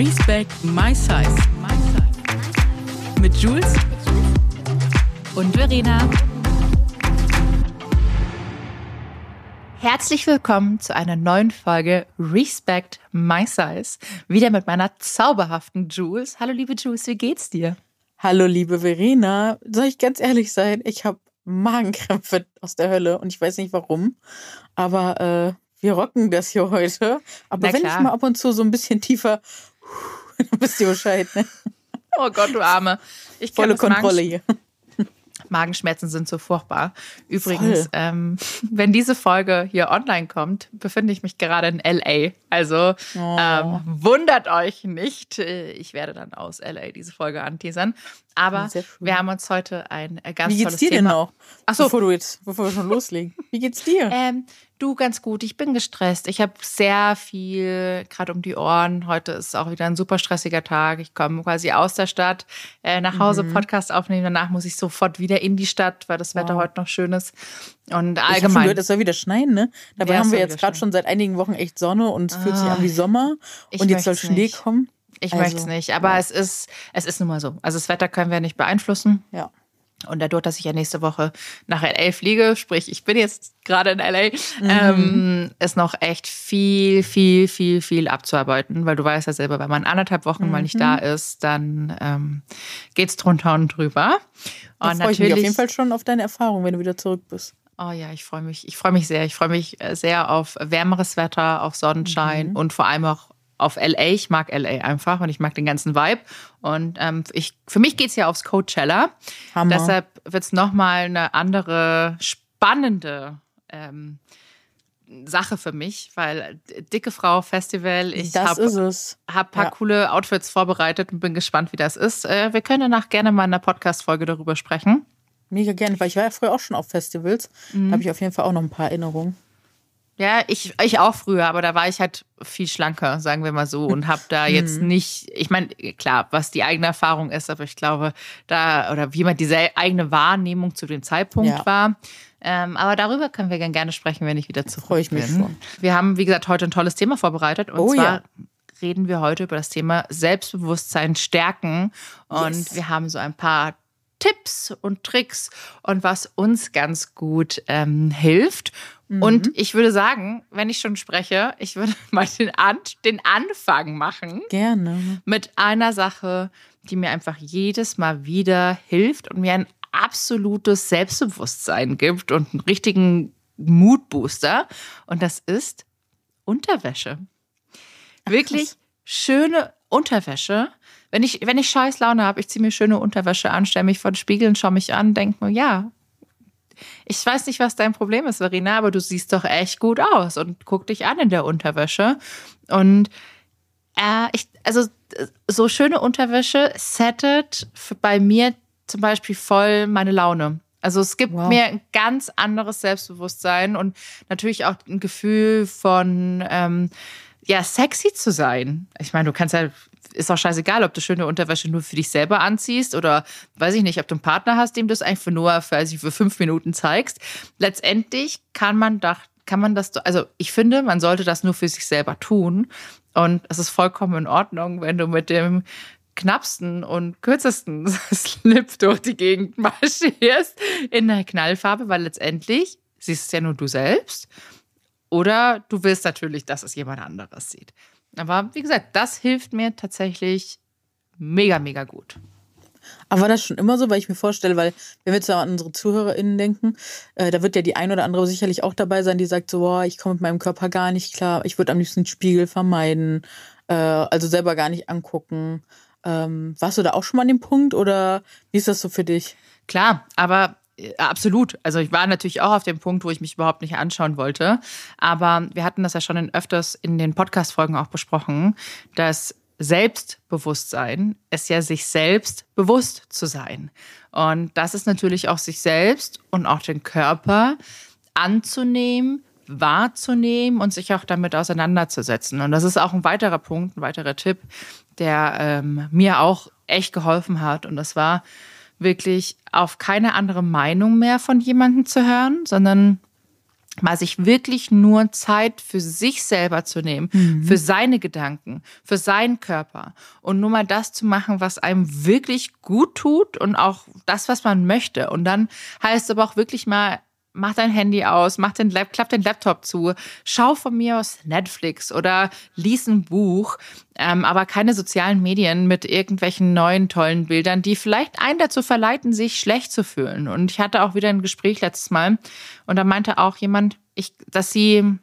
Respect My Size. Mit Jules und Verena. Herzlich willkommen zu einer neuen Folge Respect My Size. Wieder mit meiner zauberhaften Jules. Hallo liebe Jules, wie geht's dir? Hallo liebe Verena. Soll ich ganz ehrlich sein? Ich habe Magenkrämpfe aus der Hölle und ich weiß nicht warum. Aber äh, wir rocken das hier heute. Aber Na wenn klar. ich mal ab und zu so ein bisschen tiefer, dann wisst ihr Bescheid. Ne? Oh Gott, du Arme. Ich Volle Kontrolle hier. Magenschmerzen sind so furchtbar. Übrigens, ähm, wenn diese Folge hier online kommt, befinde ich mich gerade in LA. Also Oh. ähm, wundert euch nicht. Äh, Ich werde dann aus LA diese Folge anteasern. Aber wir haben uns heute ein äh, ganz Wie geht's tolles dir denn Thema. noch? Ach so. Bevor, du jetzt, bevor wir schon loslegen. Wie geht's dir? Ähm, du ganz gut. Ich bin gestresst. Ich habe sehr viel gerade um die Ohren. Heute ist auch wieder ein super stressiger Tag. Ich komme quasi aus der Stadt äh, nach Hause, Mhm. Podcast aufnehmen. Danach muss ich sofort wieder in die Stadt, weil das Wetter Wow. heute noch schön ist. Und Ich hab schon allgemein. gehört, es soll wieder schneien, ne? Dabei Ja, haben wir jetzt gerade schon seit einigen Wochen echt Sonne und es fühlt sich Ah, an wie Sommer. Und jetzt soll Schnee nicht. kommen. Ich Also, möchte es nicht, aber es ist, es ist nun mal so. Also das Wetter können wir nicht beeinflussen. Ja. Und dadurch, dass ich ja nächste Woche nach LA fliege, sprich, ich bin jetzt gerade in LA, Mhm. ähm, ist noch echt viel, viel, viel, viel abzuarbeiten, weil du weißt ja selber, wenn man anderthalb Wochen mal nicht Mhm. da ist, dann ähm, geht's drunter und drüber. Da Und freue ich mich auf jeden Fall schon auf deine Erfahrung, wenn du wieder zurück bist. Oh ja, ich freue mich. Ich freue mich sehr. Ich freue mich äh, sehr auf wärmeres Wetter, auf Sonnenschein Mhm. und vor allem auch auf LA. Ich mag LA einfach und ich mag den ganzen Vibe. Und ähm, ich, für mich geht's ja aufs Coachella. Hammer. Deshalb wird's noch nochmal eine andere, spannende ähm, Sache für mich, weil Dicke Frau Festival, ich habe es. hab ein paar Ja. coole Outfits vorbereitet und bin gespannt, wie das ist. Äh, wir können danach gerne mal in einer Podcast-Folge darüber sprechen. Mega gerne, weil ich war ja früher auch schon auf Festivals. Mhm. Da habe ich auf jeden Fall auch noch ein paar Erinnerungen. Ja, ich, ich auch früher, aber da war ich halt viel schlanker, sagen wir mal so, und habe da jetzt nicht, ich meine, klar, was die eigene Erfahrung ist, aber ich glaube, da, oder wie man diese eigene Wahrnehmung zu dem Zeitpunkt Ja. war. Ähm, aber darüber können wir gern gerne sprechen, wenn ich wieder zurück Freu ich mich bin. schon. Wir haben, wie gesagt, heute ein tolles Thema vorbereitet. Und Oh zwar ja. reden wir heute über das Thema Selbstbewusstsein stärken. Und Yes. wir haben so ein paar Tipps und Tricks und was uns ganz gut ähm, hilft. Mhm. Und ich würde sagen, wenn ich schon spreche, ich würde mal den, An den Anfang machen Gerne. mit einer Sache, die mir einfach jedes Mal wieder hilft und mir ein absolutes Selbstbewusstsein gibt und einen richtigen Moodbooster. Und das ist Unterwäsche. Wirklich schöne Unterwäsche. Wenn ich, wenn ich scheiß Laune habe, ich ziehe mir schöne Unterwäsche an, stelle mich vor den Spiegel und schaue mich an, denke mir, ja, ich weiß nicht, was dein Problem ist, Verena, aber du siehst doch echt gut aus und guck dich an in der Unterwäsche. Und äh, ich, also so schöne Unterwäsche settet bei mir zum Beispiel voll meine Laune. Also es gibt Wow. mir ein ganz anderes Selbstbewusstsein und natürlich auch ein Gefühl von ähm, ja sexy zu sein. Ich meine, du kannst ja ist auch scheißegal, ob du schöne Unterwäsche nur für dich selber anziehst oder weiß ich nicht, ob du einen Partner hast, dem du es eigentlich für nur für, ich, für fünf Minuten zeigst. Letztendlich kann man da, kann man das, also ich finde, man sollte das nur für sich selber tun. Und es ist vollkommen in Ordnung, wenn du mit dem knappsten und kürzesten Slip durch die Gegend marschierst in der Knallfarbe, weil letztendlich siehst es ja nur du selbst. Oder du willst natürlich, dass es jemand anderes sieht. Aber wie gesagt, das hilft mir tatsächlich mega, mega gut. Aber war das schon immer so, weil ich mir vorstelle, weil wenn wir jetzt an unsere ZuhörerInnen denken, äh, da wird ja die ein oder andere sicherlich auch dabei sein, die sagt so, boah, ich komme mit meinem Körper gar nicht klar, ich würde am liebsten Spiegel vermeiden, äh, also selber gar nicht angucken. Ähm, warst du da auch schon mal an dem Punkt oder wie ist das so für dich? Klar, aber absolut. Also ich war natürlich auch auf dem Punkt, wo ich mich überhaupt nicht anschauen wollte. Aber wir hatten das ja schon in, öfters in den Podcast-Folgen auch besprochen, dass Selbstbewusstsein ist ja sich selbst bewusst zu sein. Und das ist natürlich auch sich selbst und auch den Körper anzunehmen, wahrzunehmen und sich auch damit auseinanderzusetzen. Und das ist auch ein weiterer Punkt, ein weiterer Tipp, der ähm, mir auch echt geholfen hat. Und das war wirklich auf keine andere Meinung mehr von jemandem zu hören, sondern mal sich wirklich nur Zeit für sich selber zu nehmen, mhm. für seine Gedanken, für seinen Körper und nur mal das zu machen, was einem wirklich gut tut und auch das, was man möchte. Und dann heißt es aber auch wirklich mal mach dein Handy aus, mach den klapp den Laptop zu, schau von mir aus Netflix oder lies ein Buch, ähm, aber keine sozialen Medien mit irgendwelchen neuen tollen Bildern, die vielleicht einen dazu verleiten, sich schlecht zu fühlen. Und ich hatte auch wieder ein Gespräch letztes Mal und da meinte auch jemand, ich, dass sie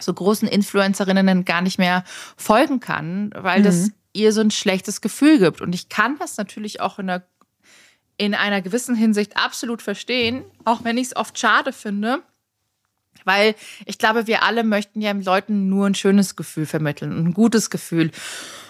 so großen Influencerinnen gar nicht mehr folgen kann, weil mhm. das ihr so ein schlechtes Gefühl gibt. Und ich kann das natürlich auch in einer in einer gewissen Hinsicht absolut verstehen, auch wenn ich es oft schade finde. Weil ich glaube, wir alle möchten ja Leuten nur ein schönes Gefühl vermitteln, ein gutes Gefühl.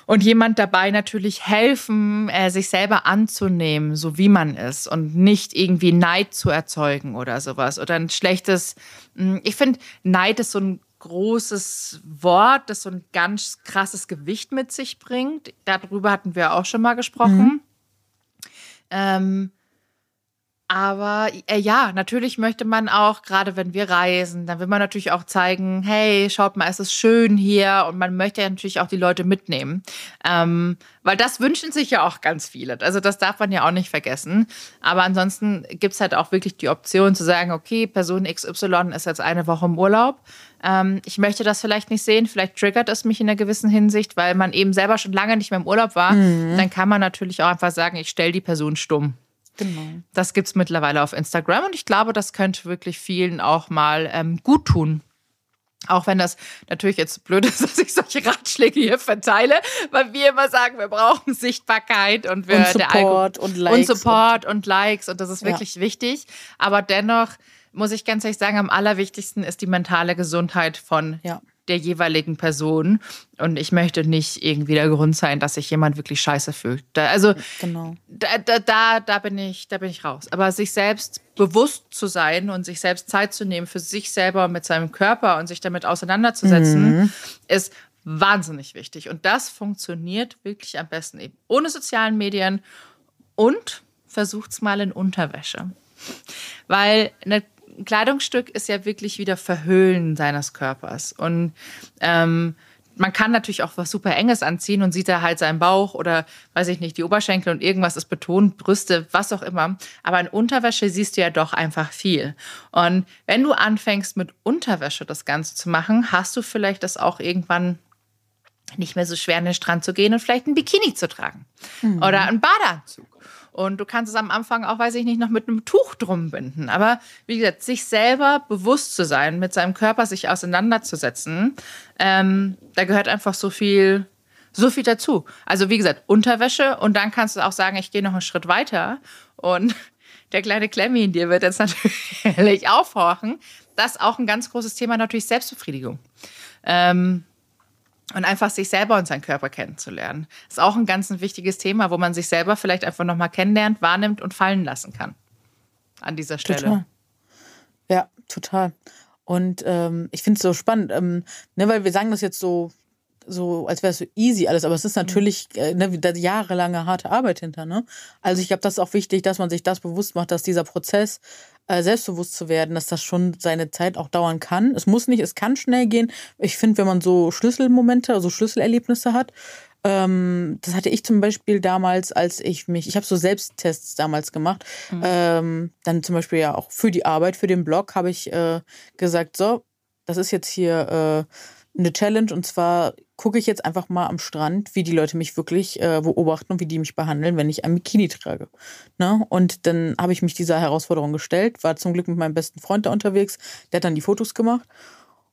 Und jemand dabei natürlich helfen, äh, sich selber anzunehmen, so wie man ist und nicht irgendwie Neid zu erzeugen oder sowas. Oder ein schlechtes, hm, ich finde, Neid ist so ein großes Wort, das so ein ganz krasses Gewicht mit sich bringt. Darüber hatten wir auch schon mal gesprochen. Mhm. Ähm, aber äh, ja, natürlich möchte man auch, gerade wenn wir reisen, dann will man natürlich auch zeigen, hey, schaut mal, es ist schön hier und man möchte ja natürlich auch die Leute mitnehmen. Ähm, weil das wünschen sich ja auch ganz viele. Also das darf man ja auch nicht vergessen. Aber ansonsten gibt es halt auch wirklich die Option zu sagen, okay, Person XY ist jetzt eine Woche im Urlaub. Ähm, ich möchte das vielleicht nicht sehen, vielleicht triggert es mich in einer gewissen Hinsicht, weil man eben selber schon lange nicht mehr im Urlaub war. Mhm. Dann kann man natürlich auch einfach sagen, ich stelle die Person stumm. Genau. Das gibt es mittlerweile auf Instagram und ich glaube, das könnte wirklich vielen auch mal ähm, gut tun. Auch wenn das natürlich jetzt blöd ist, dass ich solche Ratschläge hier verteile, weil wir immer sagen, wir brauchen Sichtbarkeit und wir und Support und Likes und Support und, und Likes und das ist wirklich ja. wichtig. Aber dennoch muss ich ganz ehrlich sagen, am allerwichtigsten ist die mentale Gesundheit von ja der jeweiligen Person. Und ich möchte nicht irgendwie der Grund sein, dass sich jemand wirklich scheiße fühlt. Da, also genau. da, da, da, da, bin ich, da bin ich raus. Aber sich selbst bewusst zu sein und sich selbst Zeit zu nehmen für sich selber mit seinem Körper und sich damit auseinanderzusetzen, mhm. ist wahnsinnig wichtig. Und das funktioniert wirklich am besten eben ohne sozialen Medien und versucht's mal in Unterwäsche. Weil eine ein Kleidungsstück ist ja wirklich wieder Verhüllen seines Körpers. Und ähm, man kann natürlich auch was super Enges anziehen und sieht da halt seinen Bauch oder weiß ich nicht, die Oberschenkel und irgendwas ist betont, Brüste, was auch immer. Aber in Unterwäsche siehst du ja doch einfach viel. Und wenn du anfängst mit Unterwäsche das Ganze zu machen, hast du vielleicht das auch irgendwann nicht mehr so schwer an den Strand zu gehen und vielleicht ein Bikini zu tragen mhm. oder einen Badeanzug. Und du kannst es am Anfang auch, weiß ich nicht, noch mit einem Tuch drum binden. Aber wie gesagt, sich selber bewusst zu sein, mit seinem Körper sich auseinanderzusetzen, ähm, da gehört einfach so viel, so viel dazu. Also wie gesagt, Unterwäsche und dann kannst du auch sagen, ich gehe noch einen Schritt weiter und der kleine Klemmi in dir wird jetzt natürlich aufhorchen. Das ist auch ein ganz großes Thema, natürlich Selbstbefriedigung. Ähm, und einfach sich selber und seinen Körper kennenzulernen. Ist auch ein ganz ein wichtiges Thema, wo man sich selber vielleicht einfach nochmal kennenlernt, wahrnimmt und fallen lassen kann. An dieser Stelle. Total. Ja, total. Und ähm, ich finde es so spannend, ähm, ne, weil wir sagen das jetzt so, so als wäre es so easy alles, aber es ist natürlich äh, ne, jahrelange harte Arbeit hinter. Ne? Also ich glaube, das ist auch wichtig, dass man sich das bewusst macht, dass dieser Prozess äh, selbstbewusst zu werden, dass das schon seine Zeit auch dauern kann. Es muss nicht, es kann schnell gehen. Ich finde, wenn man so Schlüsselmomente, also Schlüsselerlebnisse hat, ähm, das hatte ich zum Beispiel damals, als ich mich, ich habe so Selbsttests damals gemacht. Mhm. Ähm, dann zum Beispiel ja auch für die Arbeit, für den Blog habe ich äh, gesagt, so, das ist jetzt hier äh, eine Challenge und zwar gucke ich jetzt einfach mal am Strand, wie die Leute mich wirklich äh, beobachten und wie die mich behandeln, wenn ich ein Bikini trage. Ne? Und dann habe ich mich dieser Herausforderung gestellt, war zum Glück mit meinem besten Freund da unterwegs, der hat dann die Fotos gemacht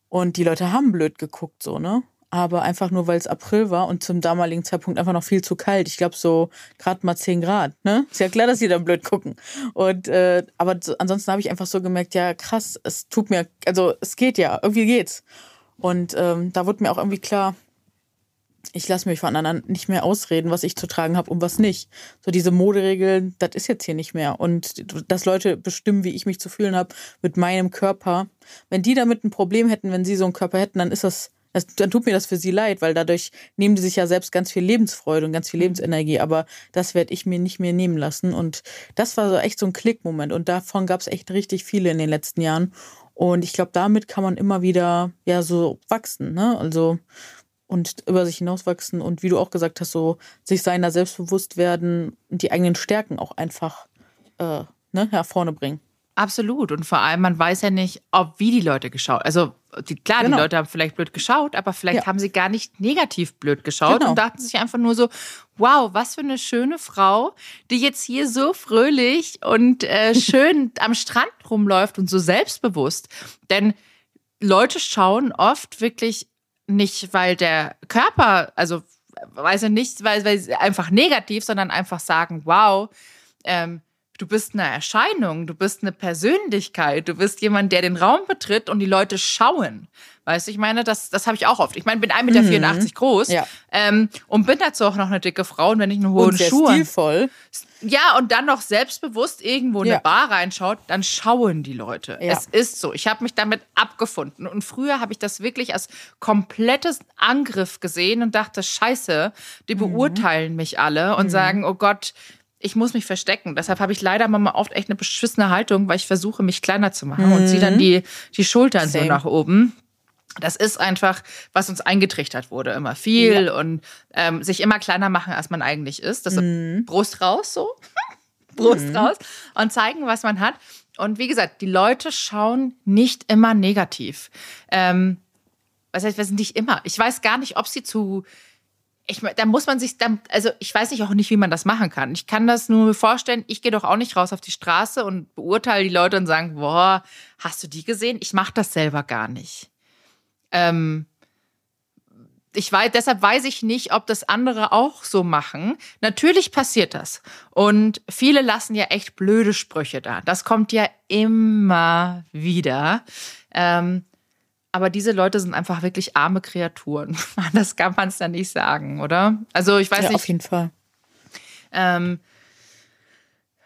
und die Leute haben blöd geguckt, so, ne? Aber einfach nur, weil es April war und zum damaligen Zeitpunkt einfach noch viel zu kalt. Ich glaube, so gerade mal 10 Grad, ne? Ist ja klar, dass die dann blöd gucken. Und äh, aber ansonsten habe ich einfach so gemerkt, ja, krass, es tut mir, also es geht ja, irgendwie geht's. Und ähm, da wurde mir auch irgendwie klar, ich lasse mich von anderen nicht mehr ausreden, was ich zu tragen habe und was nicht. So diese Moderegeln, das ist jetzt hier nicht mehr. Und dass Leute bestimmen, wie ich mich zu fühlen habe mit meinem Körper. Wenn die damit ein Problem hätten, wenn sie so einen Körper hätten, dann ist das, das, dann tut mir das für sie leid, weil dadurch nehmen die sich ja selbst ganz viel Lebensfreude und ganz viel Lebensenergie. Aber das werde ich mir nicht mehr nehmen lassen. Und das war so echt so ein Klickmoment. Und davon gab es echt richtig viele in den letzten Jahren. Und ich glaube, damit kann man immer wieder ja so wachsen, ne? Also und über sich hinauswachsen und wie du auch gesagt hast, so sich seiner selbstbewusst werden und die eigenen Stärken auch einfach äh, ne, nach vorne bringen. Absolut. Und vor allem, man weiß ja nicht, ob wie die Leute geschaut. Also die, klar, genau. die Leute haben vielleicht blöd geschaut, aber vielleicht ja. haben sie gar nicht negativ blöd geschaut genau. und dachten sich einfach nur so, wow, was für eine schöne Frau, die jetzt hier so fröhlich und äh, schön am Strand rumläuft und so selbstbewusst. Denn Leute schauen oft wirklich nicht, weil der Körper, also weiß ich nicht, weil, weil einfach negativ, sondern einfach sagen, wow, ähm, du bist eine Erscheinung, du bist eine Persönlichkeit, du bist jemand, der den Raum betritt und die Leute schauen. Weißt du, ich meine, das, das habe ich auch oft. Ich meine, bin 1,84 Meter mhm. groß ja. ähm, und bin dazu auch noch eine dicke Frau und wenn ich eine hohe Schuhe. Stilvoll. Ja, und dann noch selbstbewusst irgendwo in ja. eine Bar reinschaut, dann schauen die Leute. Ja. Es ist so. Ich habe mich damit abgefunden. Und früher habe ich das wirklich als komplettes Angriff gesehen und dachte, scheiße, die mhm. beurteilen mich alle und mhm. sagen, oh Gott, ich muss mich verstecken. Deshalb habe ich leider mal oft echt eine beschissene Haltung, weil ich versuche, mich kleiner zu machen mhm. und ziehe dann die, die Schultern Same. so nach oben. Das ist einfach, was uns eingetrichtert wurde, immer viel ja. und ähm, sich immer kleiner machen, als man eigentlich ist. Das mhm. Brust raus, so. Brust mhm. raus und zeigen, was man hat. Und wie gesagt, die Leute schauen nicht immer negativ. Ähm, was heißt, wir sind nicht immer. Ich weiß gar nicht, ob sie zu ich, da muss man sich dann, also ich weiß nicht auch nicht, wie man das machen kann. Ich kann das nur vorstellen, ich gehe doch auch nicht raus auf die Straße und beurteile die Leute und sagen, boah, hast du die gesehen? Ich mache das selber gar nicht. Ähm, ich weiß, deshalb weiß ich nicht, ob das andere auch so machen. Natürlich passiert das. Und viele lassen ja echt blöde Sprüche da. Das kommt ja immer wieder. Ähm, aber diese Leute sind einfach wirklich arme Kreaturen. Das kann man es dann nicht sagen, oder? Also ich weiß ja, nicht. Auf jeden Fall. Ähm,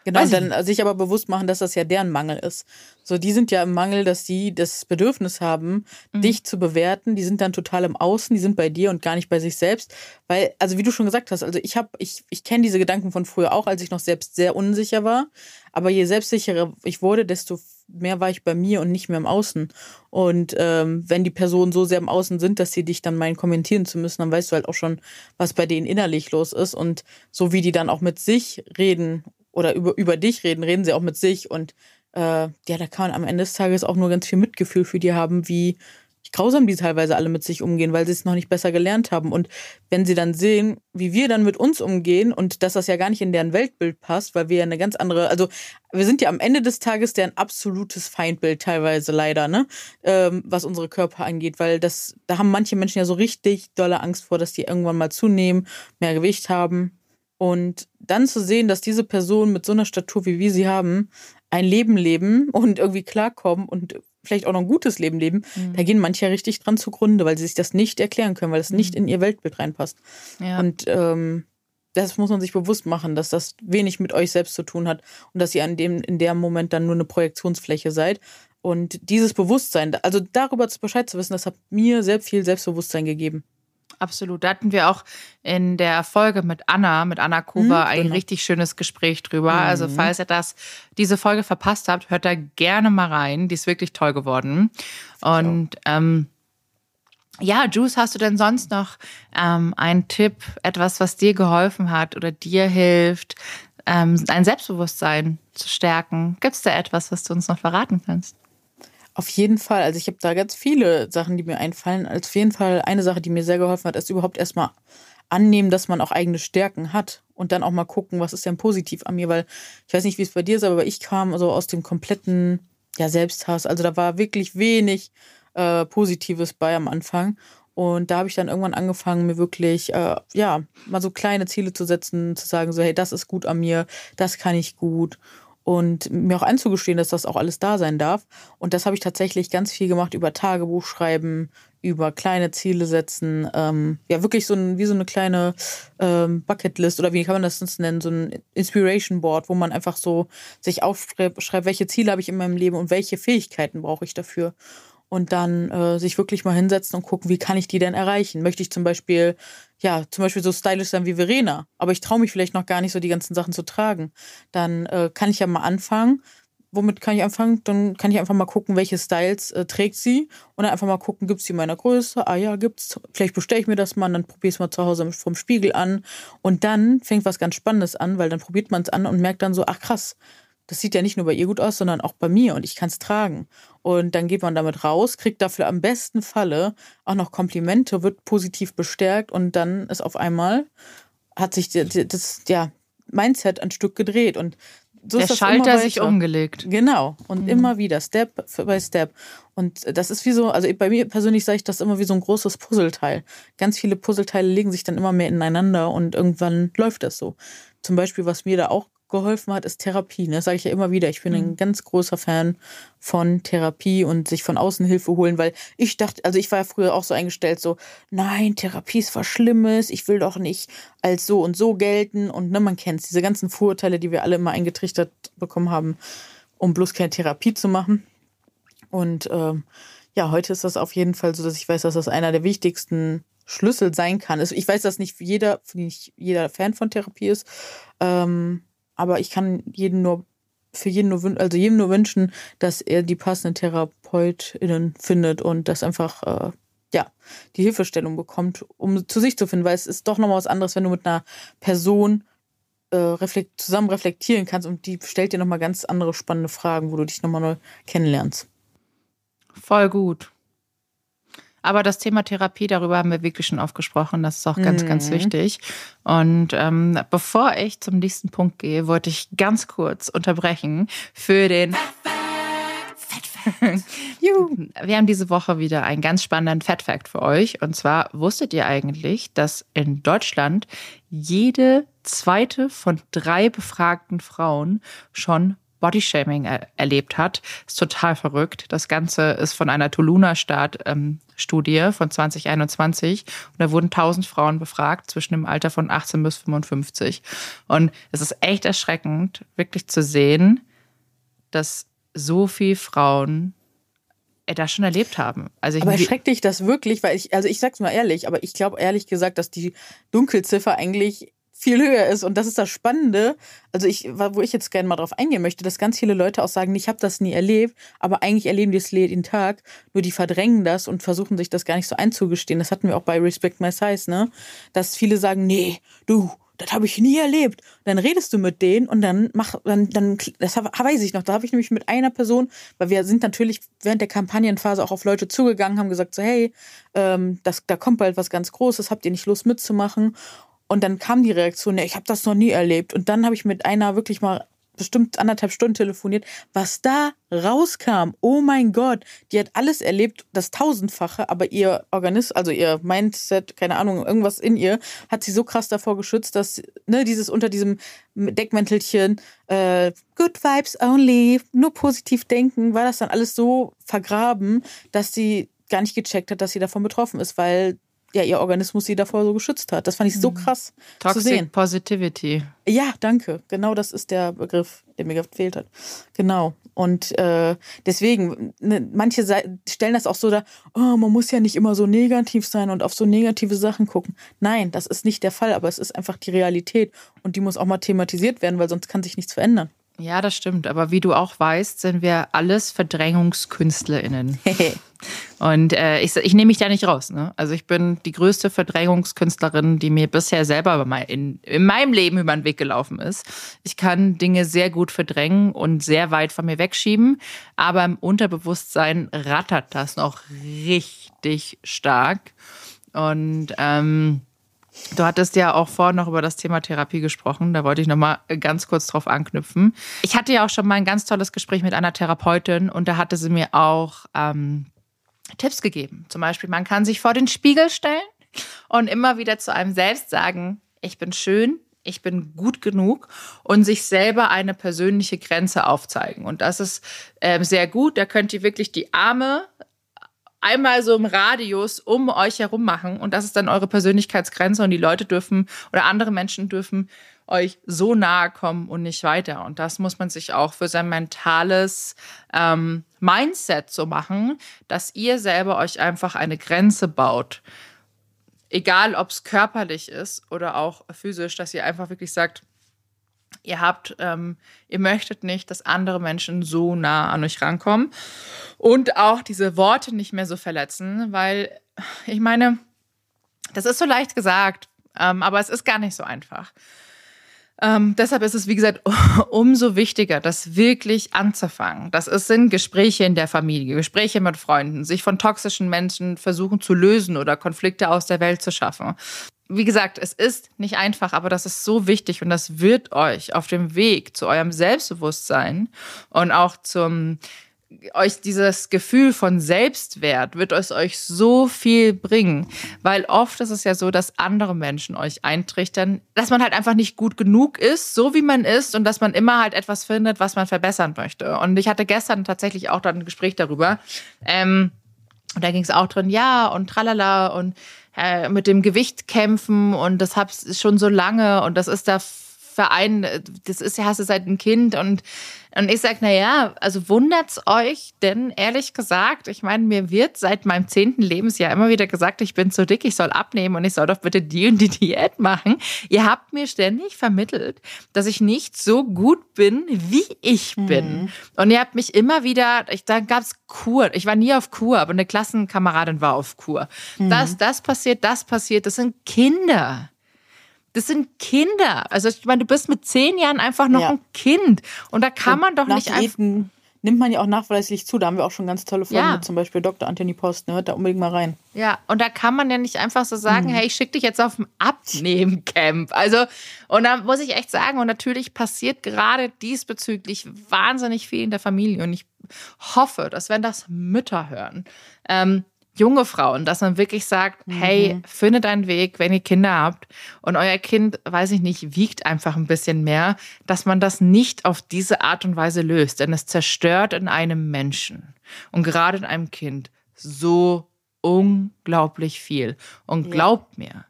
genau, und dann sich aber bewusst machen, dass das ja deren Mangel ist. So, die sind ja im Mangel, dass sie das Bedürfnis haben, mhm. dich zu bewerten. Die sind dann total im Außen, die sind bei dir und gar nicht bei sich selbst. Weil, also wie du schon gesagt hast, also ich habe, ich, ich kenne diese Gedanken von früher auch, als ich noch selbst sehr unsicher war. Aber je selbstsicherer ich wurde, desto mehr war ich bei mir und nicht mehr im Außen. Und ähm, wenn die Personen so sehr im Außen sind, dass sie dich dann meinen, kommentieren zu müssen, dann weißt du halt auch schon, was bei denen innerlich los ist. Und so wie die dann auch mit sich reden oder über, über dich reden, reden sie auch mit sich. Und äh, ja, da kann man am Ende des Tages auch nur ganz viel Mitgefühl für die haben, wie grausam die teilweise alle mit sich umgehen, weil sie es noch nicht besser gelernt haben. Und wenn sie dann sehen, wie wir dann mit uns umgehen und dass das ja gar nicht in deren Weltbild passt, weil wir ja eine ganz andere, also wir sind ja am Ende des Tages deren absolutes Feindbild teilweise leider, ne, ähm, was unsere Körper angeht, weil das, da haben manche Menschen ja so richtig dolle Angst vor, dass die irgendwann mal zunehmen, mehr Gewicht haben. Und dann zu sehen, dass diese Personen mit so einer Statur, wie wir sie haben, ein Leben leben und irgendwie klarkommen und vielleicht auch noch ein gutes Leben leben, mhm. da gehen manche ja richtig dran zugrunde, weil sie sich das nicht erklären können, weil das mhm. nicht in ihr Weltbild reinpasst. Ja. Und ähm, das muss man sich bewusst machen, dass das wenig mit euch selbst zu tun hat und dass ihr an dem, in dem Moment dann nur eine Projektionsfläche seid. Und dieses Bewusstsein, also darüber Bescheid zu wissen, das hat mir sehr viel Selbstbewusstsein gegeben. Absolut. Da hatten wir auch in der Folge mit Anna, mit Anna Kuba, mhm, ein genau. richtig schönes Gespräch drüber. Mhm. Also falls ihr das, diese Folge verpasst habt, hört da gerne mal rein. Die ist wirklich toll geworden. Und ähm, ja, Juice, hast du denn sonst noch ähm, einen Tipp, etwas, was dir geholfen hat oder dir hilft, ähm, dein Selbstbewusstsein zu stärken? Gibt es da etwas, was du uns noch verraten kannst? Auf jeden Fall. Also ich habe da ganz viele Sachen, die mir einfallen. Auf jeden Fall eine Sache, die mir sehr geholfen hat, ist überhaupt erstmal annehmen, dass man auch eigene Stärken hat und dann auch mal gucken, was ist denn positiv an mir, weil ich weiß nicht, wie es bei dir ist, aber ich kam so aus dem kompletten ja, Selbsthass. Also da war wirklich wenig äh, Positives bei am Anfang. Und da habe ich dann irgendwann angefangen, mir wirklich, äh, ja, mal so kleine Ziele zu setzen, zu sagen, so, hey, das ist gut an mir, das kann ich gut und mir auch einzugestehen, dass das auch alles da sein darf. Und das habe ich tatsächlich ganz viel gemacht über Tagebuch schreiben, über kleine Ziele setzen, ähm, ja wirklich so ein, wie so eine kleine ähm, Bucketlist oder wie kann man das sonst nennen, so ein Inspiration Board, wo man einfach so sich aufschreibt, welche Ziele habe ich in meinem Leben und welche Fähigkeiten brauche ich dafür und dann äh, sich wirklich mal hinsetzen und gucken, wie kann ich die denn erreichen? Möchte ich zum Beispiel, ja, zum Beispiel so stylisch sein wie Verena, aber ich traue mich vielleicht noch gar nicht so die ganzen Sachen zu tragen. Dann äh, kann ich ja mal anfangen, womit kann ich anfangen? Dann kann ich einfach mal gucken, welche Styles äh, trägt sie und dann einfach mal gucken, gibt es die in meiner Größe? Ah ja, gibt's. Vielleicht bestelle ich mir das mal, dann probiere ich es mal zu Hause vom Spiegel an und dann fängt was ganz Spannendes an, weil dann probiert man es an und merkt dann so, ach krass, das sieht ja nicht nur bei ihr gut aus, sondern auch bei mir und ich kann es tragen. Und dann geht man damit raus, kriegt dafür am besten Falle auch noch Komplimente, wird positiv bestärkt und dann ist auf einmal, hat sich das, ja, Mindset ein Stück gedreht und so Der ist das Schalter sich umgelegt. Genau. Und Mhm. immer wieder, Step by Step. Und das ist wie so, also bei mir persönlich sage ich das immer wie so ein großes Puzzleteil. Ganz viele Puzzleteile legen sich dann immer mehr ineinander und irgendwann läuft das so. Zum Beispiel, was mir da auch geholfen hat, ist Therapie. Ne? Das sage ich ja immer wieder. Ich bin Mhm. ein ganz großer Fan von Therapie und sich von außen Hilfe holen, weil ich dachte, also ich war ja früher auch so eingestellt, so, nein, Therapie ist was Schlimmes, ich will doch nicht als so und so gelten. Und ne, man kennt diese ganzen Vorurteile, die wir alle immer eingetrichtert bekommen haben, um bloß keine Therapie zu machen. Und ähm, ja, heute ist das auf jeden Fall so, dass ich weiß, dass das einer der wichtigsten Schlüssel sein kann. Also ich weiß, dass nicht jeder, nicht jeder Fan von Therapie ist, ähm, aber ich kann jeden nur für jeden nur also jedem nur wünschen, dass er die passenden TherapeutInnen findet und das einfach äh, ja die Hilfestellung bekommt, um zu sich zu finden, weil es ist doch nochmal was anderes, wenn du mit einer Person äh, reflekt zusammen reflektieren kannst und die stellt dir nochmal ganz andere spannende Fragen, wo du dich nochmal neu kennenlernst. Voll gut. Aber das Thema Therapie, darüber haben wir wirklich schon oft gesprochen. Das ist auch ganz, ganz wichtig. Und ähm, bevor ich zum nächsten Punkt gehe, wollte ich ganz kurz unterbrechen für den Juhu. Wir haben diese Woche wieder einen ganz spannenden Fat Fact für euch. Und zwar wusstet ihr eigentlich, dass in Deutschland jede zweite von drei befragten Frauen schon Bodyshaming er erlebt hat. Ist total verrückt. Das Ganze ist von einer Toluna-Staat-Studie von 2021. Und da wurden 1000 Frauen befragt zwischen dem Alter von 18 bis 55. Und es ist echt erschreckend, wirklich zu sehen, dass so viele Frauen äh, das schon erlebt haben. Also ich Aber erschreckt dich das wirklich? Weil ich, also ich sag's mal ehrlich, aber ich glaube ehrlich gesagt, dass die Dunkelziffer eigentlich viel höher ist. Und das ist das Spannende. Also ich, wo ich jetzt gerne mal drauf eingehen möchte, dass ganz viele Leute auch sagen, ich habe das nie erlebt, aber eigentlich erleben die es jeden Tag. Nur die verdrängen das und versuchen sich das gar nicht so einzugestehen. Das hatten wir auch bei Respect My Size, ne? Dass viele sagen, nee, du, das habe ich nie erlebt. Dann redest du mit denen und dann mach, dann, dann, das weiß ich noch, da habe ich nämlich mit einer Person, weil wir sind natürlich während der Kampagnenphase auch auf Leute zugegangen, haben gesagt so, hey, ähm, das, da kommt bald was ganz Großes, habt ihr nicht Lust mitzumachen? Und dann kam die Reaktion, nee, ich habe das noch nie erlebt. Und dann habe ich mit einer wirklich mal bestimmt anderthalb Stunden telefoniert, was da rauskam. Oh mein Gott, die hat alles erlebt, das tausendfache, aber ihr Organismus, also ihr Mindset, keine Ahnung, irgendwas in ihr, hat sie so krass davor geschützt, dass ne, dieses unter diesem Deckmäntelchen äh, Good Vibes only, nur positiv denken, war das dann alles so vergraben, dass sie gar nicht gecheckt hat, dass sie davon betroffen ist, weil ja ihr Organismus sie davor so geschützt hat. Das fand ich so krass zu Toxic sehen. Positivity. Ja, danke. Genau das ist der Begriff, der mir gefehlt hat. Genau. Und äh, deswegen, ne, manche stellen das auch so da, oh, man muss ja nicht immer so negativ sein und auf so negative Sachen gucken. Nein, das ist nicht der Fall, aber es ist einfach die Realität und die muss auch mal thematisiert werden, weil sonst kann sich nichts verändern. Ja, das stimmt. Aber wie du auch weißt, sind wir alles VerdrängungskünstlerInnen. Und äh, ich, ich nehme mich da nicht raus. Ne? Also ich bin die größte Verdrängungskünstlerin, die mir bisher selber in, in meinem Leben über den Weg gelaufen ist. Ich kann Dinge sehr gut verdrängen und sehr weit von mir wegschieben, aber im Unterbewusstsein rattert das noch richtig stark. Und ähm, Du hattest ja auch vorhin noch über das Thema Therapie gesprochen. Da wollte ich noch mal ganz kurz drauf anknüpfen. Ich hatte ja auch schon mal ein ganz tolles Gespräch mit einer Therapeutin und da hatte sie mir auch ähm, Tipps gegeben. Zum Beispiel, man kann sich vor den Spiegel stellen und immer wieder zu einem selbst sagen, ich bin schön, ich bin gut genug und sich selber eine persönliche Grenze aufzeigen. Und das ist ähm, sehr gut. Da könnt ihr wirklich die Arme einmal so im Radius um euch herum machen und das ist dann eure Persönlichkeitsgrenze und die Leute dürfen oder andere Menschen dürfen euch so nahe kommen und nicht weiter. Und das muss man sich auch für sein mentales ähm, Mindset so machen, dass ihr selber euch einfach eine Grenze baut. Egal, ob es körperlich ist oder auch physisch, dass ihr einfach wirklich sagt, Ihr habt, ähm, ihr möchtet nicht, dass andere Menschen so nah an euch rankommen und auch diese Worte nicht mehr so verletzen, weil ich meine, das ist so leicht gesagt, ähm, aber es ist gar nicht so einfach. Ähm, deshalb ist es, wie gesagt, umso wichtiger, das wirklich anzufangen. Das sind Gespräche in der Familie, Gespräche mit Freunden, sich von toxischen Menschen versuchen zu lösen oder Konflikte aus der Welt zu schaffen. Wie gesagt, es ist nicht einfach, aber das ist so wichtig und das wird euch auf dem Weg zu eurem Selbstbewusstsein und auch zum euch dieses Gefühl von Selbstwert wird es euch so viel bringen, weil oft ist es ja so, dass andere Menschen euch eintrichtern, dass man halt einfach nicht gut genug ist, so wie man ist und dass man immer halt etwas findet, was man verbessern möchte. Und ich hatte gestern tatsächlich auch dann ein Gespräch darüber. Ähm, und da ging es auch drin, ja und tralala und äh, mit dem Gewicht kämpfen und das hab schon so lange und das ist da Verein, das ist ja, hast du seit ein Kind und, und ich sage, naja, also wundert's euch denn ehrlich gesagt, ich meine, mir wird seit meinem zehnten Lebensjahr immer wieder gesagt, ich bin zu dick, ich soll abnehmen und ich soll doch bitte die und die Diät machen. Ihr habt mir ständig vermittelt, dass ich nicht so gut bin, wie ich bin. Mhm. Und ihr habt mich immer wieder, ich, da gab's Kur, ich war nie auf Kur, aber eine Klassenkameradin war auf Kur. Mhm. Das, das passiert, das passiert, das sind Kinder. Das sind Kinder. Also ich meine, du bist mit zehn Jahren einfach noch ja. ein Kind. Und da kann und man doch nicht einfach. Nimmt man ja auch nachweislich zu. Da haben wir auch schon ganz tolle Folgen ja. mit zum Beispiel Dr. Anthony Post. Ne? Hört da unbedingt mal rein. Ja, und da kann man ja nicht einfach so sagen, mhm. hey, ich schicke dich jetzt auf ein Abnehmcamp. Also, und da muss ich echt sagen, und natürlich passiert gerade diesbezüglich wahnsinnig viel in der Familie. Und ich hoffe, dass wenn das Mütter hören, ähm, junge Frauen, dass man wirklich sagt, mhm. hey, findet einen Weg, wenn ihr Kinder habt und euer Kind, weiß ich nicht, wiegt einfach ein bisschen mehr, dass man das nicht auf diese Art und Weise löst, denn es zerstört in einem Menschen und gerade in einem Kind so unglaublich viel. Und glaubt ja. mir,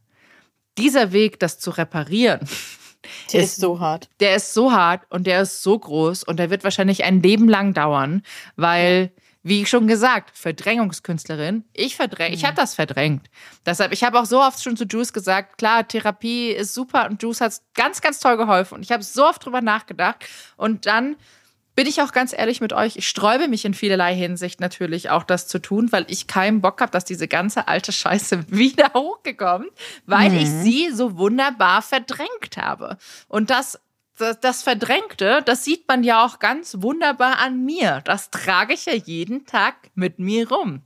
dieser Weg, das zu reparieren, der ist, ist, so hart. Der ist so hart und der ist so groß und der wird wahrscheinlich ein Leben lang dauern, weil ja wie schon gesagt, Verdrängungskünstlerin. Ich verdräng, mhm. ich habe das verdrängt. Deshalb, ich habe auch so oft schon zu Juice gesagt, klar, Therapie ist super und Juice hat ganz, ganz toll geholfen. Und ich habe so oft drüber nachgedacht. Und dann bin ich auch ganz ehrlich mit euch, ich sträube mich in vielerlei Hinsicht natürlich auch das zu tun, weil ich keinen Bock habe, dass diese ganze alte Scheiße wieder hochgekommen, weil mhm. ich sie so wunderbar verdrängt habe. Und das das, das Verdrängte, das sieht man ja auch ganz wunderbar an mir. Das trage ich ja jeden Tag mit mir rum.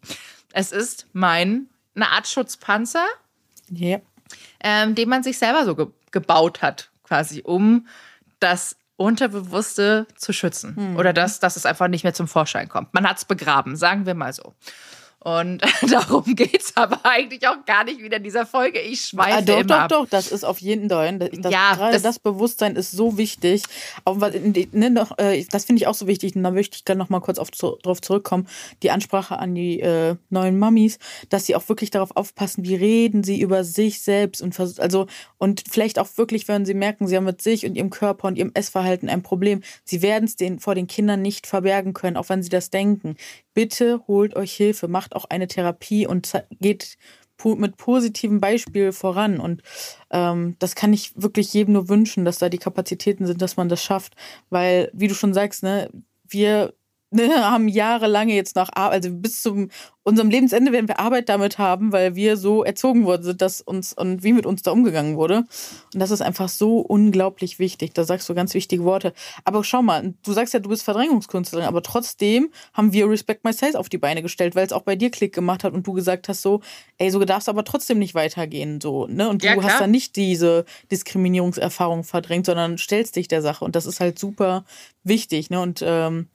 Es ist mein, eine Art Schutzpanzer, yeah. ähm, den man sich selber so ge gebaut hat, quasi, um das Unterbewusste zu schützen. Mhm. Oder dass, dass es einfach nicht mehr zum Vorschein kommt. Man hat es begraben, sagen wir mal so. Und darum geht es aber eigentlich auch gar nicht wieder in dieser Folge. Ich schweife ah, doch, immer doch, ab. doch, das ist auf jeden Fall. Das, ja, gerade das, das, Bewusstsein ist so wichtig. Auch, ne, noch, äh, das finde ich auch so wichtig. Und da möchte ich gerne noch mal kurz auf, drauf zurückkommen. Die Ansprache an die äh, neuen Mamis, dass sie auch wirklich darauf aufpassen, wie reden sie über sich selbst und also und vielleicht auch wirklich, wenn sie merken, sie haben mit sich und ihrem Körper und ihrem Essverhalten ein Problem, sie werden es den vor den Kindern nicht verbergen können, auch wenn sie das denken bitte holt euch Hilfe, macht auch eine Therapie und geht mit positivem Beispiel voran. Und ähm, das kann ich wirklich jedem nur wünschen, dass da die Kapazitäten sind, dass man das schafft. Weil, wie du schon sagst, ne, wir ne, haben jahrelang jetzt noch, also bis zum unserem Lebensende werden wir Arbeit damit haben, weil wir so erzogen worden sind, dass uns und wie mit uns da umgegangen wurde. Und das ist einfach so unglaublich wichtig. Da sagst du ganz wichtige Worte. Aber schau mal, du sagst ja, du bist Verdrängungskünstlerin, aber trotzdem haben wir Respect Myself auf die Beine gestellt, weil es auch bei dir Klick gemacht hat und du gesagt hast so, ey, so darfst du aber trotzdem nicht weitergehen, so, ne? Und du ja, hast dann nicht diese Diskriminierungserfahrung verdrängt, sondern stellst dich der Sache. Und das ist halt super wichtig, ne? Und ähm,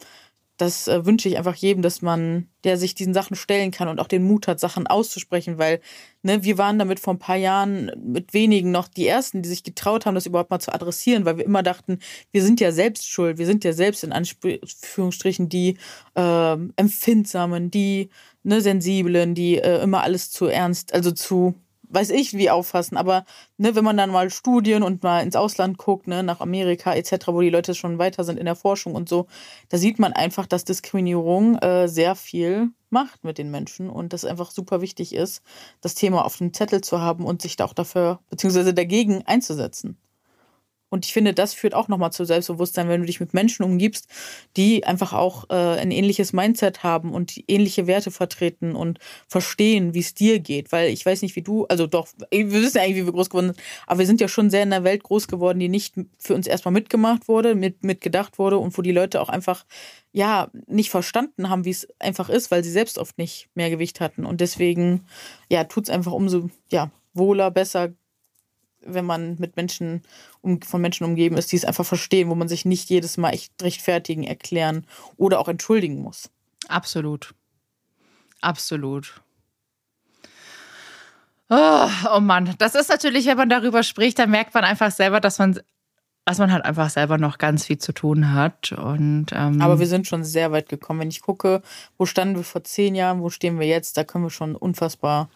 das äh, wünsche ich einfach jedem, dass man, der sich diesen Sachen stellen kann und auch den Mut hat, Sachen auszusprechen, weil ne, wir waren damit vor ein paar Jahren mit wenigen noch die Ersten, die sich getraut haben, das überhaupt mal zu adressieren, weil wir immer dachten, wir sind ja selbst schuld, wir sind ja selbst in Anführungsstrichen die äh, Empfindsamen, die ne, Sensiblen, die äh, immer alles zu ernst, also zu weiß ich, wie auffassen. Aber ne, wenn man dann mal Studien und mal ins Ausland guckt, ne, nach Amerika etc., wo die Leute schon weiter sind in der Forschung und so, da sieht man einfach, dass Diskriminierung äh, sehr viel macht mit den Menschen und das einfach super wichtig ist, das Thema auf dem Zettel zu haben und sich da auch dafür, beziehungsweise dagegen einzusetzen. Und ich finde, das führt auch nochmal zu Selbstbewusstsein, wenn du dich mit Menschen umgibst, die einfach auch äh, ein ähnliches Mindset haben und ähnliche Werte vertreten und verstehen, wie es dir geht. Weil ich weiß nicht, wie du, also doch, wir wissen ja eigentlich, wie wir groß geworden sind, aber wir sind ja schon sehr in einer Welt groß geworden, die nicht für uns erstmal mitgemacht wurde, mit, mitgedacht wurde und wo die Leute auch einfach ja, nicht verstanden haben, wie es einfach ist, weil sie selbst oft nicht mehr Gewicht hatten. Und deswegen, ja, tut es einfach umso, ja, wohler, besser, wenn man mit Menschen, um, von Menschen umgeben ist, die es einfach verstehen, wo man sich nicht jedes Mal echt rechtfertigen, erklären oder auch entschuldigen muss. Absolut. Absolut. Oh, oh Mann, das ist natürlich, wenn man darüber spricht, dann merkt man einfach selber, dass man dass man halt einfach selber noch ganz viel zu tun hat. Und, ähm Aber wir sind schon sehr weit gekommen. Wenn ich gucke, wo standen wir vor zehn Jahren, wo stehen wir jetzt, da können wir schon unfassbar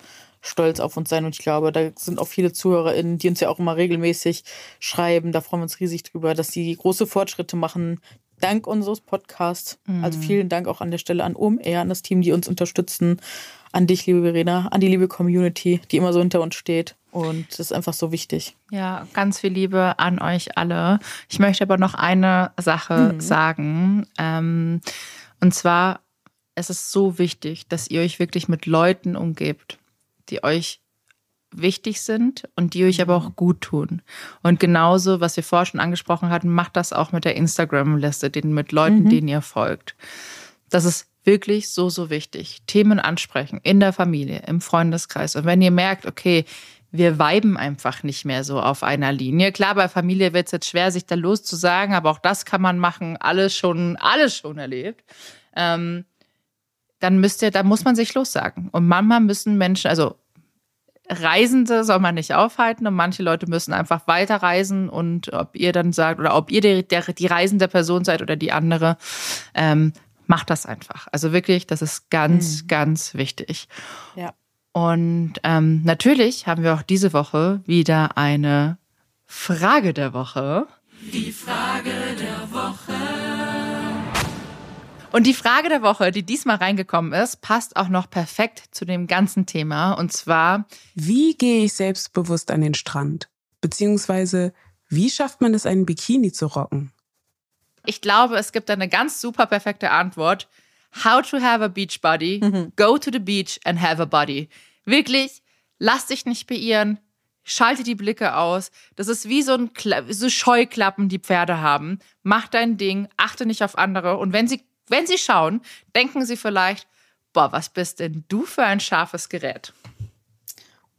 stolz auf uns sein. Und ich glaube, da sind auch viele ZuhörerInnen, die uns ja auch immer regelmäßig schreiben. Da freuen wir uns riesig drüber, dass sie große Fortschritte machen. Dank unseres Podcasts. Mhm. Also vielen Dank auch an der Stelle an OMR, an das Team, die uns unterstützen. An dich, liebe Verena, an die liebe Community, die immer so hinter uns steht. Und das ist einfach so wichtig. Ja, ganz viel Liebe an euch alle. Ich möchte aber noch eine Sache mhm. sagen. Ähm, und zwar, es ist so wichtig, dass ihr euch wirklich mit Leuten umgebt, die euch wichtig sind und die euch aber auch mhm. gut tun. Und genauso, was wir vorher schon angesprochen hatten, macht das auch mit der Instagram-Liste, mit Leuten, mhm. denen ihr folgt. Das ist wirklich so, so wichtig. Themen ansprechen in der Familie, im Freundeskreis. Und wenn ihr merkt, okay, wir weiben einfach nicht mehr so auf einer Linie. Klar, bei Familie wird es jetzt schwer, sich da loszusagen, aber auch das kann man machen. Alles schon, alles schon erlebt. Ähm, dann müsst ihr, da muss man sich lossagen. Und manchmal müssen Menschen, also Reisende soll man nicht aufhalten und manche Leute müssen einfach weiterreisen und ob ihr dann sagt oder ob ihr die, der, die reisende Person seid oder die andere, ähm, macht das einfach. Also wirklich, das ist ganz, mhm. ganz wichtig. Ja. Und ähm, natürlich haben wir auch diese Woche wieder eine Frage der Woche. Die Frage Und die Frage der Woche, die diesmal reingekommen ist, passt auch noch perfekt zu dem ganzen Thema. Und zwar, wie gehe ich selbstbewusst an den Strand? Beziehungsweise, wie schafft man es, einen Bikini zu rocken? Ich glaube, es gibt eine ganz super perfekte Antwort. How to have a beach body. Mhm. Go to the beach and have a body. Wirklich, lass dich nicht beirren. Schalte die Blicke aus. Das ist wie so ein Kla so Scheuklappen, die Pferde haben. Mach dein Ding, achte nicht auf andere. Und wenn sie, wenn sie schauen, denken sie vielleicht, boah, was bist denn du für ein scharfes Gerät?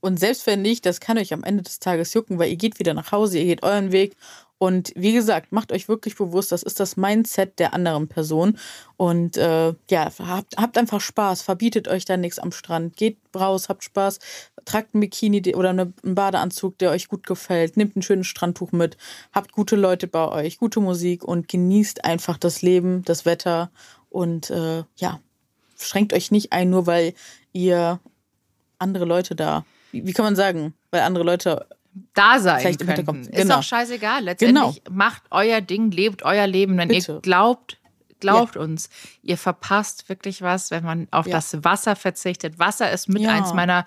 Und selbst wenn nicht, das kann euch am Ende des Tages jucken, weil ihr geht wieder nach Hause, ihr geht euren Weg und wie gesagt, macht euch wirklich bewusst, das ist das Mindset der anderen Person. Und äh, ja, habt, habt einfach Spaß, verbietet euch da nichts am Strand. Geht raus, habt Spaß, tragt ein Bikini oder einen Badeanzug, der euch gut gefällt. Nehmt ein schönes Strandtuch mit, habt gute Leute bei euch, gute Musik und genießt einfach das Leben, das Wetter. Und äh, ja, schränkt euch nicht ein, nur weil ihr andere Leute da, wie, wie kann man sagen, weil andere Leute da sein Vielleicht könnten. Ist genau. auch scheißegal. Letztendlich genau. macht euer Ding, lebt euer Leben. Wenn Bitte. ihr glaubt, glaubt ja. uns, ihr verpasst wirklich was, wenn man auf ja. das Wasser verzichtet. Wasser ist mit ja. eins meiner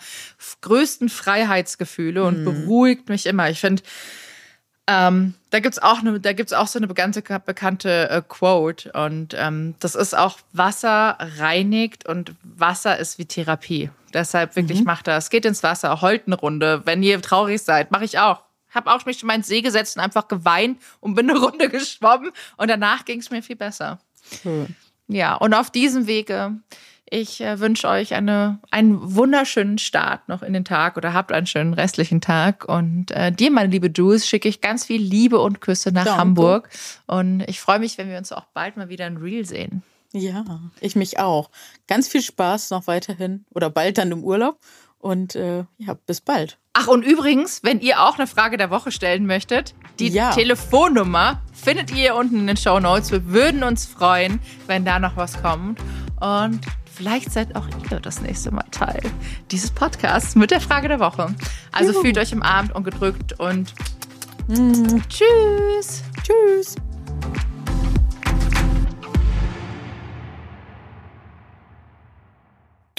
größten Freiheitsgefühle und mhm. beruhigt mich immer. Ich finde, ähm, da gibt's auch eine, da gibt's auch so eine bekannte, bekannte äh, Quote und ähm, das ist auch Wasser reinigt und Wasser ist wie Therapie. Deshalb wirklich mhm. macht das. Geht ins Wasser, heult eine Runde. Wenn ihr traurig seid, mache ich auch. Hab auch mich in meinen See gesetzt und einfach geweint und bin eine Runde geschwommen und danach ging es mir viel besser. Hm. Ja, und auf diesem Wege ich äh, wünsche euch eine, einen wunderschönen Start noch in den Tag oder habt einen schönen restlichen Tag. Und äh, dir, meine liebe Jules, schicke ich ganz viel Liebe und Küsse nach Danke. Hamburg. Und ich freue mich, wenn wir uns auch bald mal wieder in Real sehen. Ja, ich mich auch. Ganz viel Spaß noch weiterhin oder bald dann im Urlaub. Und äh, ja, bis bald. Ach, und übrigens, wenn ihr auch eine Frage der Woche stellen möchtet, die ja. Telefonnummer findet ihr unten in den Show Notes. Wir würden uns freuen, wenn da noch was kommt. Und Vielleicht seid auch ihr das nächste Mal Teil dieses Podcasts mit der Frage der Woche. Also Juhu. fühlt euch im Abend und gedrückt und mm. tschüss. Tschüss.